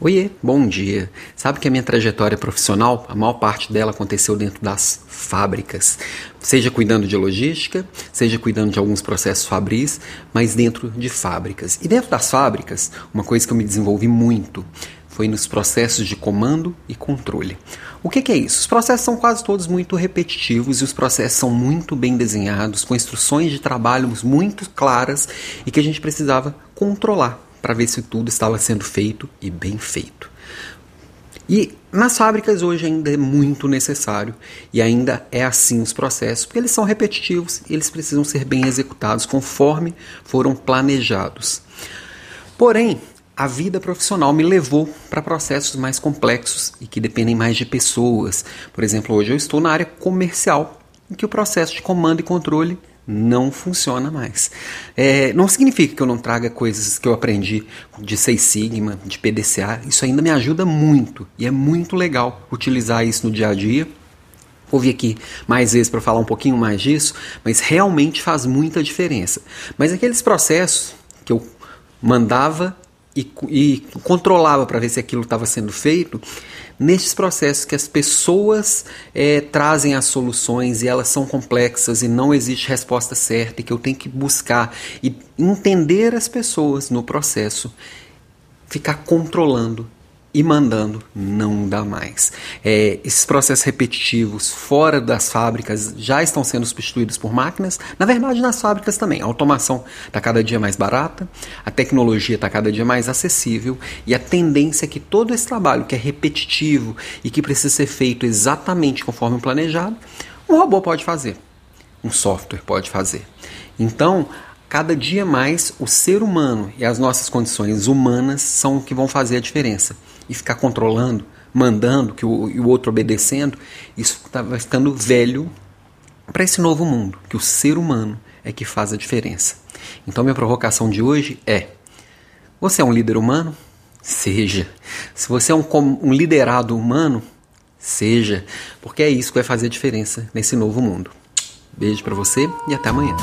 Oiê, bom dia. Sabe que a minha trajetória profissional, a maior parte dela aconteceu dentro das fábricas, seja cuidando de logística, seja cuidando de alguns processos fabris, mas dentro de fábricas. E dentro das fábricas, uma coisa que eu me desenvolvi muito foi nos processos de comando e controle. O que, que, é isso? Os processos são quase todos muito repetitivos e os processos são muito bem desenhados, com instruções de trabalho muito claras e que a gente precisava controlar para ver se tudo estava sendo feito e bem feito. E nas fábricas hoje ainda é muito necessário e ainda é assim os processos, porque eles são repetitivos e eles precisam ser bem executados conforme foram planejados. Porém, a vida profissional me levou para processos mais complexos e que dependem mais de pessoas. Por exemplo, hoje eu estou na área comercial, em que o processo de comando e controle não funciona mais. É, não significa que eu não traga coisas que eu aprendi de Seis Sigma, de PDCA. Isso ainda me ajuda muito e é muito legal utilizar isso no dia a dia. Vou vir aqui mais vezes para falar um pouquinho mais disso, mas realmente faz muita diferença. Mas aqueles processos que eu mandava e, e controlava para ver se aquilo estava sendo feito, nestes processos que as pessoas é, trazem as soluções e elas são complexas e não existe resposta certa e que eu tenho que buscar e entender as pessoas no processo, ficar controlando e mandando não dá mais. É, esses processos repetitivos fora das fábricas já estão sendo substituídos por máquinas. Na verdade, nas fábricas também. A automação está cada dia mais barata, a tecnologia está cada dia mais acessível e a tendência é que todo esse trabalho que é repetitivo e que precisa ser feito exatamente conforme planejado, um robô pode fazer, um software pode fazer. Então, Cada dia mais o ser humano e as nossas condições humanas são o que vão fazer a diferença. E ficar controlando, mandando, que o, e o outro obedecendo, isso tá, vai ficando velho para esse novo mundo, que o ser humano é que faz a diferença. Então, minha provocação de hoje é: você é um líder humano? Seja. Se você é um, um liderado humano, seja. Porque é isso que vai fazer a diferença nesse novo mundo. Beijo para você e até amanhã.